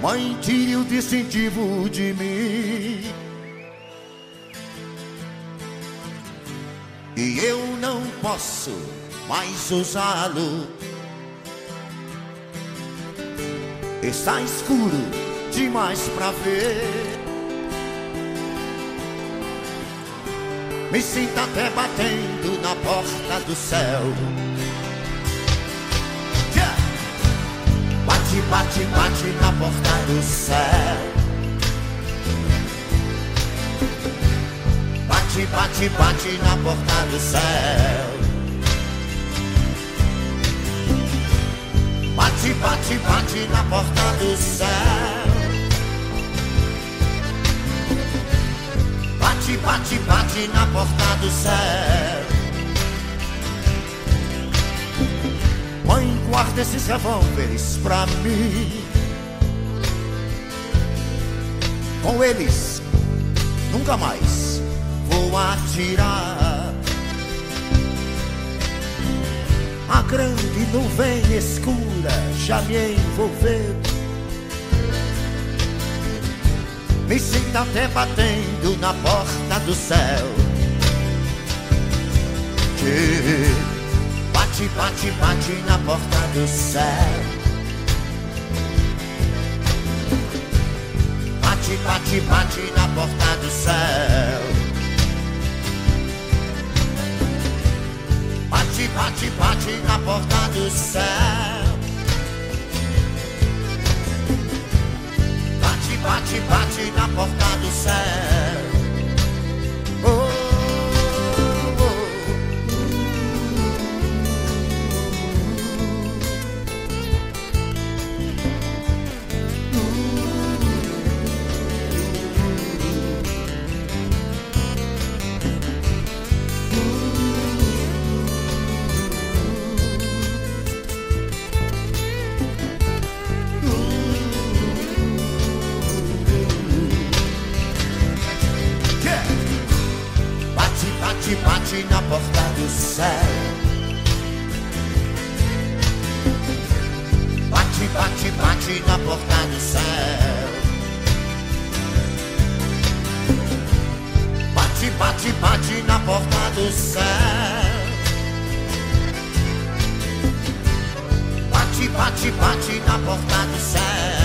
Mãe, tire o distintivo de mim. E eu não posso mais usá-lo. Está escuro demais pra ver. Me sinto até batendo na porta do céu. Bate, bate, bate na porta do céu. Bate, bate, bate na porta do céu. Bate, bate, bate na porta do céu. Bate, bate, bate na porta do céu. Mãe, guarda esses revólveres pra mim. Com eles, nunca mais vou atirar. A grande nuvem escura já me envolveu. Me sinto até batendo na porta do céu. Que bate, bate, bate na porta do céu. Bate, bate, bate na porta do céu. Porta do céu. Bate, bate na porta do céu. Bate, bate, bate na porta do céu. Bate, bate, bate na porta do céu. Bate, bate, bate na porta do céu.